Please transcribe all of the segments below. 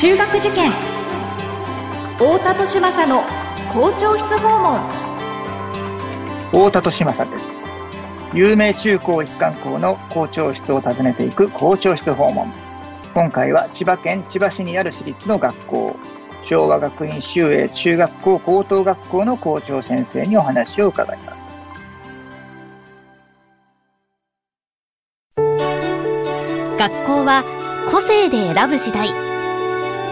中学受験。太田利政の校長室訪問。太田利政です。有名中高一貫校の校長室を訪ねていく校長室訪問。今回は千葉県千葉市にある私立の学校。昭和学院修英中学校高等学校の校長先生にお話を伺います。学校は個性で選ぶ時代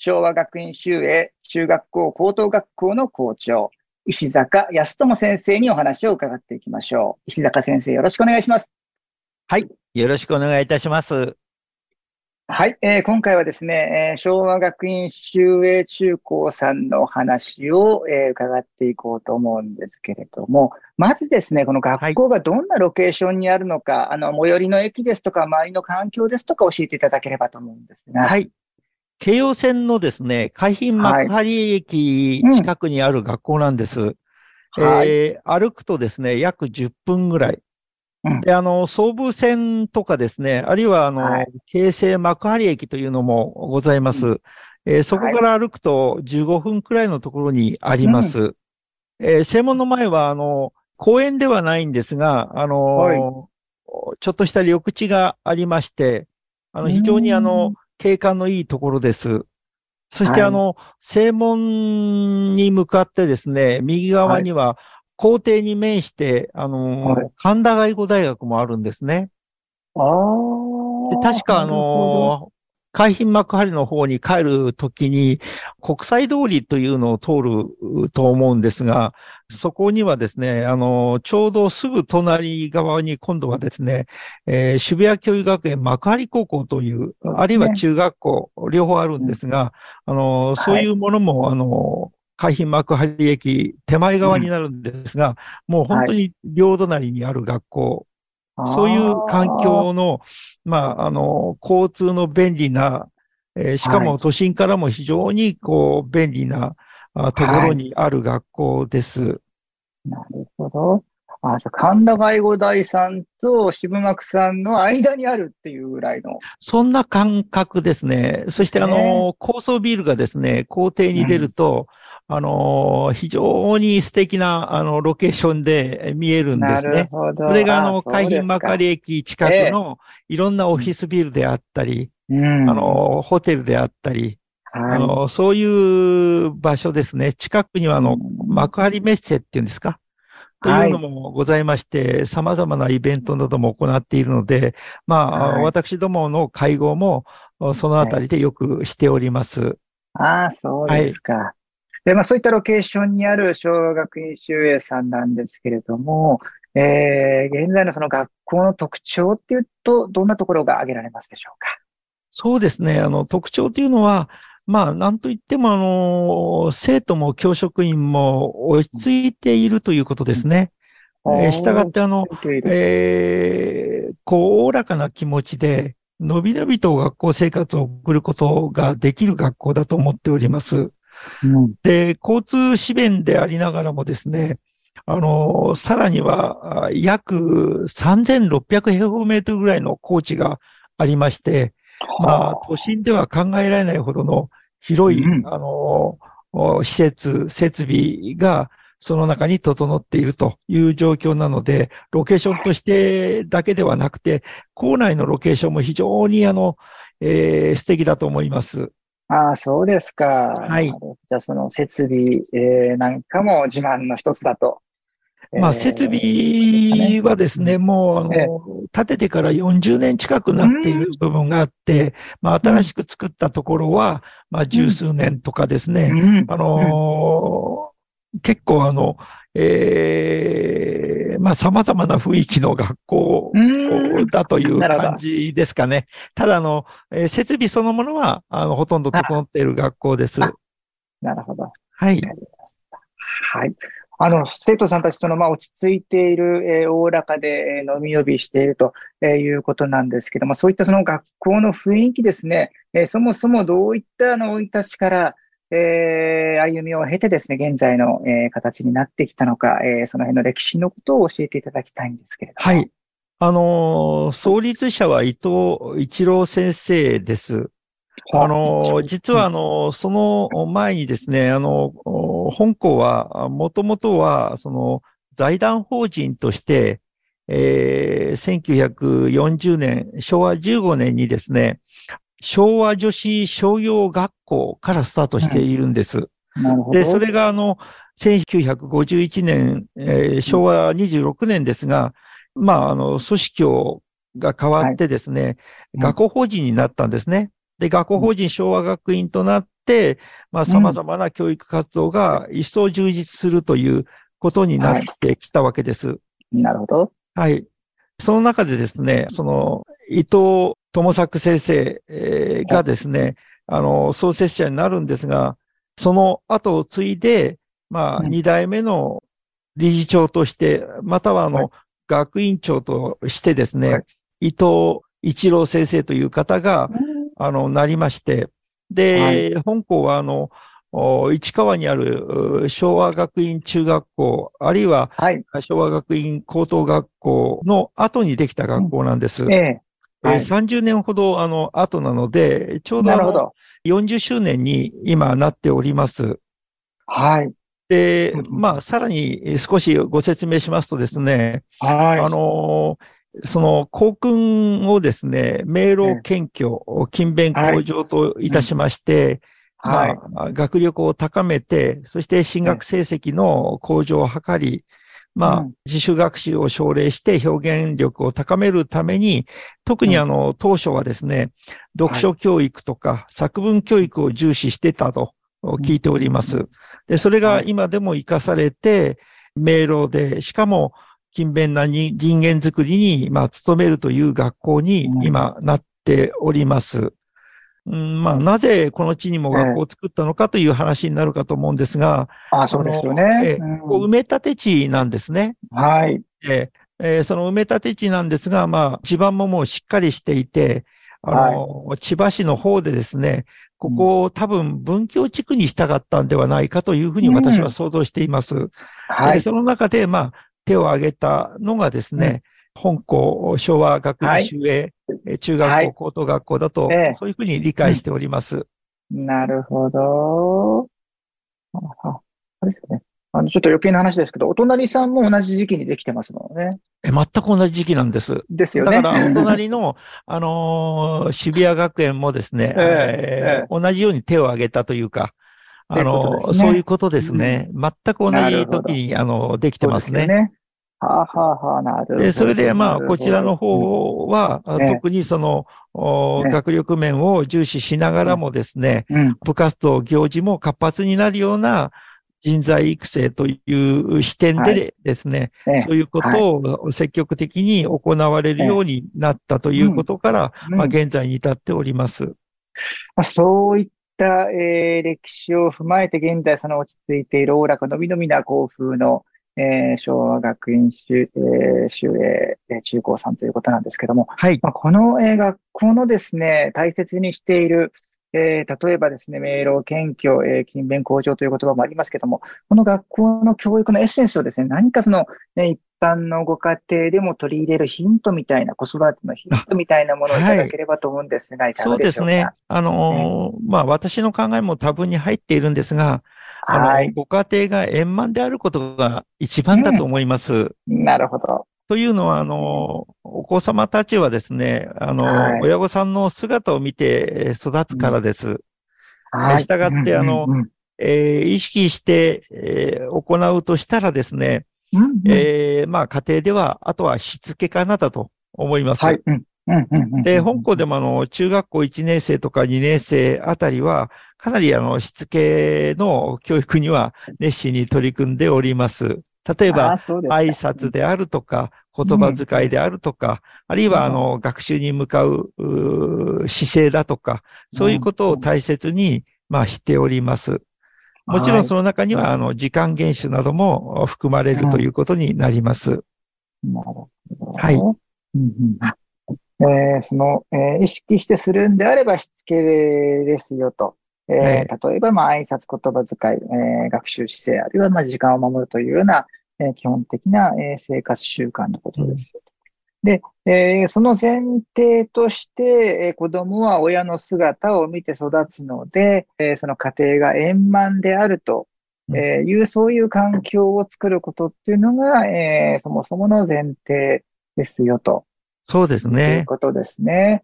昭和学院修英中学校高等学校の校長、石坂康友先生にお話を伺っていきましょう。石坂先生、よろしくお願いします。はい、よろしくお願いいたします。はい、えー、今回はですね、えー、昭和学院修英中高さんのお話を、えー、伺っていこうと思うんですけれども、まずですね、この学校がどんなロケーションにあるのか、はい、あの、最寄りの駅ですとか、周りの環境ですとか教えていただければと思うんですが。はい。京葉線のですね、海浜幕張駅近くにある学校なんです。はい、えー、歩くとですね、約10分ぐらい。うん、で、あの、総武線とかですね、あるいは、あの、はい、京成幕張駅というのもございます。うん、えー、そこから歩くと15分くらいのところにあります。うん、えー、正門の前は、あの、公園ではないんですが、あの、はい、ちょっとした緑地がありまして、あの、非常にあの、景観のいいところです。そして、あの、正門に向かってですね、右側には、校庭に面して、あの、神田外語大学もあるんですね。ああ。確か、あの、海浜幕張の方に帰るときに、国際通りというのを通ると思うんですが、そこにはですね、あの、ちょうどすぐ隣側に今度はですね、えー、渋谷教育学園幕張高校という、あるいは中学校、両方あるんですが、あの、そういうものも、はい、あの、海浜幕張駅手前側になるんですが、うん、もう本当に両隣にある学校そういう環境の、まあ、あの、交通の便利な、えー、しかも都心からも非常に、こう、便利な、あところにある学校です。はい、なるほど。あ、じゃ神田外語大さんと渋幕さんの間にあるっていうぐらいの。そんな感覚ですね。そして、あの、高層ビルがですね、校庭に出ると、あの、非常に素敵な、あの、ロケーションで見えるんですね。それが、あの、海浜幕張駅近くのいろんなオフィスビルであったり、うん、あの、ホテルであったり、はい、あの、そういう場所ですね。近くには、あの、幕張メッセっていうんですか？というのもございまして、様々なイベントなども行っているので、まあ、はい、私どもの会合も、そのあたりでよくしております。ああ、そうですか。はいで、まあそういったロケーションにある昭和学院修英さんなんですけれども、えー、現在のその学校の特徴っていうと、どんなところが挙げられますでしょうか？そうですね。あの、特徴というのは、まあ、なんといっても、あの、生徒も教職員も落ち着いているということですね。うん、えー、したがって、あの、えー、こう、おおらかな気持ちで、のびのびと学校生活を送ることができる学校だと思っております。で、交通支便でありながらもですね、あの、さらには約3600平方メートルぐらいの高地がありまして、まあ、都心では考えられないほどの広い、うん、あの、施設、設備がその中に整っているという状況なので、ロケーションとしてだけではなくて、校内のロケーションも非常にあの、えー、素敵だと思います。ああ、そうですか。はい。じゃあ、その設備、えー、なんかも自慢の一つだと。まあ、設備はですね、もう、あの、建ててから40年近くなっている部分があって、まあ、新しく作ったところは、まあ、十数年とかですね、あの結構あの、ええー、まあ様々な雰囲気の学校だという感じですかね。ただあの、えー、設備そのものは、あの、ほとんど整っている学校です。なるほど。はい。はい。あの、生徒さんたち、その、まあ、落ち着いている、えー、おおらかで、えー、伸び伸びしていると、えー、いうことなんですけども、そういったその学校の雰囲気ですね、えー、そもそもどういったあの、生い立ちから、えー、歩みを経てですね、現在の、えー、形になってきたのか、えー、その辺の歴史のことを教えていただきたいんですけれども。はい。あのー、創立者は伊藤一郎先生です。あの、実はあの、その前にですね、あの、本校は、もともとは、その、財団法人として、えー、1940年、昭和15年にですね、昭和女子商業学校からスタートしているんです。うん、で、それがあの、1951年、えー、昭和26年ですが、まあ、あの、組織をが変わってですね、はい、学校法人になったんですね。で、学校法人昭和学院となって、まあ、様々な教育活動が一層充実するということになってきたわけです。はい、なるほど。はい。その中でですね、その、伊藤智作先生、がですね、あの、創設者になるんですが、その後を継いで、まあ、二代目の理事長として、またはあの、学院長としてですね、伊藤一郎先生という方が、あの、なりまして、で、本校はあの、市川にある昭和学院中学校、あるいは昭和学院高等学校の後にできた学校なんです。ええ。ー、30年ほどあの後なので、ちょうどあの40周年に今なっております。はい。で、まあ、さらに少しご説明しますとですね、はい。あの、その校訓をですね、明朗謙虚、勤勉向上といたしまして、はい、まあ、学力を高めて、そして進学成績の向上を図り、まあ、自主学習を奨励して表現力を高めるために、特にあの、当初はですね、読書教育とか作文教育を重視してたと聞いております。で、それが今でも活かされて、明朗で、しかも、勤勉な人間づくりに、まあ、努めるという学校に今なっております。うん、まあ、なぜこの地にも学校を作ったのかという話になるかと思うんですが、ああそうですよね。えうん、埋め立て地なんですね。はい。ええー、その埋め立て地なんですが、まあ、地盤ももうしっかりしていて、あの、はい、千葉市の方でですね、ここを多分文教地区にしたかったんではないかというふうに私は想像しています。うん、はい。その中で、まあ、手を挙げたのがですね、本校昭和学院修営、はい、中学校、はい、高等学校だと、えそういうふうに理解しております。うん、なるほど。ああれですね。あの、ちょっと余計な話ですけど、お隣さんも同じ時期にできてますもんね。え、全く同じ時期なんです。ですよね。だから、お隣の、あのー、渋谷学園もですね、えー、えー、同じように手を挙げたというか、あの、ね、そういうことですね。うん、全く同じ時に、あの、できてますね。ねはあ、はあはあ、なるほど。で、それで、まあ、こちらの方は、うん、特にその、ね、学力面を重視しながらもですね、うん、部活動、行事も活発になるような人材育成という視点でですね、はいそういうことを積極的に行われるようになったということから、まあ、現在に至っております。そういっ、えー、歴史を踏まえて現在その落ち着いているおおらかのびのびな校風の、えー、昭和学院修,、えー、修営中高さんということなんですけども、はい。まあ、この、えー、学校のですね、大切にしている、えー、例えばですね、明朗、謙虚、えー、勤勉向上という言葉もありますけども、この学校の教育のエッセンスをですね、何かその、ね、一般のご家庭でも取り入れるヒントみたいな、子育てのヒントみたいなものをいただければと思うんですが、はい、いかがでしょうか？そうですね。あのー、まあ、私の考えも多分に入っているんですが、あの、はい、ご家庭が円満であることが一番だと思います。うん、なるほど。というのは、あの、お子様たちはですね、あの、はい、親御さんの姿を見て育つからです。はい。したがって、あの、えー、意識して、えー、行うとしたらですね、うんうん、えー、まあ家庭では、あとはしつけかなだと思います。はい。で、香港でもあの、中学校1年生とか2年生あたりは、かなりあの、しつけの教育には熱心に取り組んでおります。例えば、挨拶であるとか、言葉遣いであるとか、あるいはあの、学習に向かう姿勢だとか、そういうことを大切に、まあ、しております。もちろんその中には、あの、時間厳守なども含まれるということになります。なるほど。はい。うんうんえー、その、えー、意識してするんであればしつけですよと。えー、例えば、まあ、挨拶言葉遣い、えー、学習姿勢、あるいは、まあ、時間を守るというような、えー、基本的な、えー、生活習慣のことですよ。で、えー、その前提として、えー、子供は親の姿を見て育つので、えー、その家庭が円満であると、えいう、そういう環境を作ることっていうのが、えそもそもの前提ですよと。そうですね。ということですね。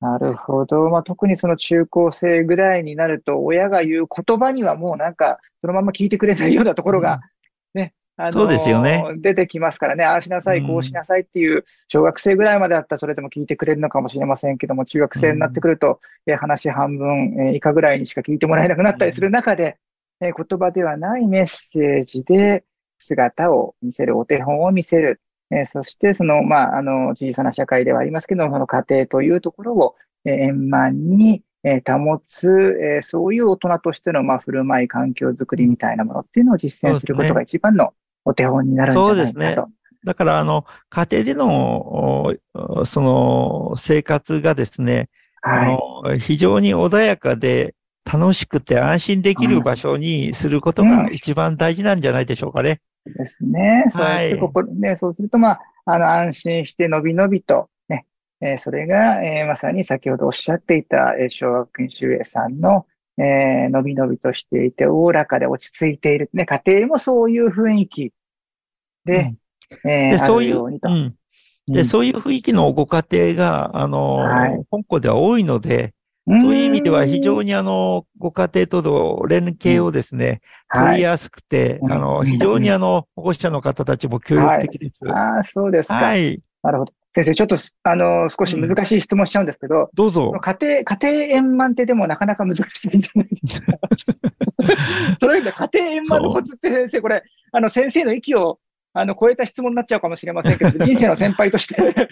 なるほど。まあ、特にその中高生ぐらいになると、親が言う言葉にはもうなんか、そのまま聞いてくれないようなところが、ね、あのそうですよね。出てきますからね、ああしなさい、こうしなさいっていう、小学生ぐらいまでだったらそれでも聞いてくれるのかもしれませんけども、中学生になってくると、え話半分、え以下ぐらいにしか聞いてもらえなくなったりする中で、え言葉ではないメッセージで姿を見せる、お手本を見せる、えそして、その、まあ、あの、小さな社会ではありますけど、その家庭というところを、え円満に、え保つ、えそういう大人としての、まあ、振る舞い、環境づくりみたいなものっていうのを実践することが一番のお手本になるんじゃないかと。そうですね。だから、あの、家庭での、その、生活がですね、はい、あの非常に穏やかで、楽しくて安心できる場所にすることが一番大事なんじゃないでしょうかね。ですね。そうやってここ、ね、そうすると、まあ、あの、安心してのびのびと、ね、えー、それが、えー、まさに先ほどおっしゃっていた、えー、小学院修英さんの、えー、のびのびとしていて、おおらかで落ち着いている。ね、家庭もそういう雰囲気。で、うん、えー、でそういう、うん、で、うん、そういう雰囲気のご家庭が、あの、はい、香港では多いので、そういう意味では非常にあの、ご家庭との連携をですね、取りやすくて、あの、非常にあの、保護者の方たちも協力的です。ああ、そうですか。はい。なるほど。先生、ちょっと、あの、少し難しい質問しちゃうんですけど、どうぞ。家庭、家庭円満ってでもなかなか難しいんじゃないですか？その意味で家庭円満のコツって先生、これ、あの、先生の息をあの、超えた質問になっちゃうかもしれませんけど、人生の先輩として。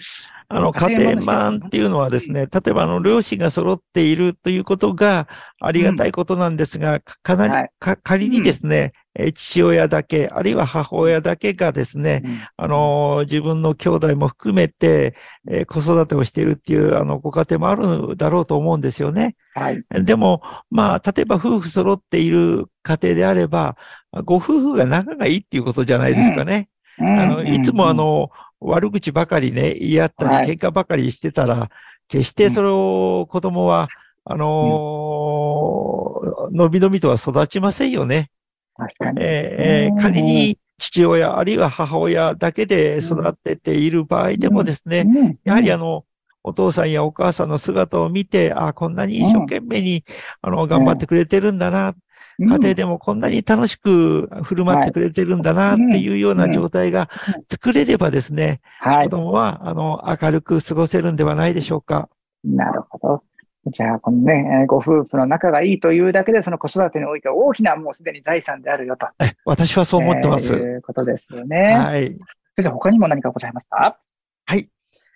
あの、家庭満っていうのはですね、例えばあの、両親が揃っているということがありがたいことなんですが、うん、かなり、はい、仮にですね、うん、父親だけ、あるいは母親だけがですね、うん、あの、自分の兄弟も含めて、えー、子育てをしているっていう、あの、ご家庭もあるだろうと思うんですよね。はい。でも、まあ、例えば夫婦揃っている家庭であれば、ご夫婦が仲がいいっていうことじゃないですかね。あの、いつもあの、悪口ばかりね、言い合ったり、喧嘩ばかりしてたら、決してそれを子供は、あののびのびとは育ちませんよね。確かに。えー、仮に父親、あるいは母親だけで育てている場合でもですね、やはりあの、お父さんやお母さんの姿を見て、あこんなに一生懸命に、あの、頑張ってくれてるんだな、家庭でもこんなに楽しく振る舞ってくれてるんだなっていうような状態が作れればですね、子供は、あの、明るく過ごせるんではないでしょうか。なるほど。じゃあ、このね、ご夫婦の仲がいいというだけで、その子育てにおいて大きなもうすでに財産であるよと。え、私はそう思ってます。と、えー、いうことですよね。はい。先生、他にも何かございますか？はい。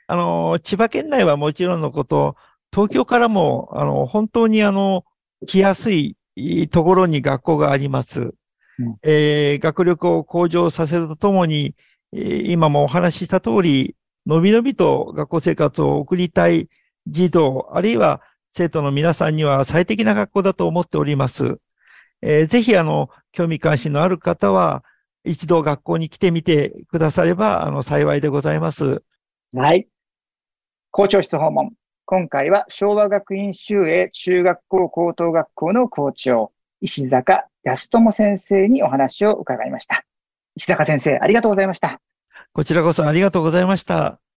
あの、千葉県内はもちろんのこと、東京からも、あの、本当にあの、来やすいところに学校があります。うん、えー、学力を向上させるとともに、えー、今もお話しした通り、のびのびと学校生活を送りたい児童、あるいは生徒の皆さんには最適な学校だと思っております。えー、ぜひ、あの、興味関心のある方は、一度学校に来てみてくだされば、あの、幸いでございます。はい。校長室訪問。今回は昭和学院修営中学校高等学校の校長、石坂康友先生にお話を伺いました。石坂先生、ありがとうございました。こちらこそありがとうございました。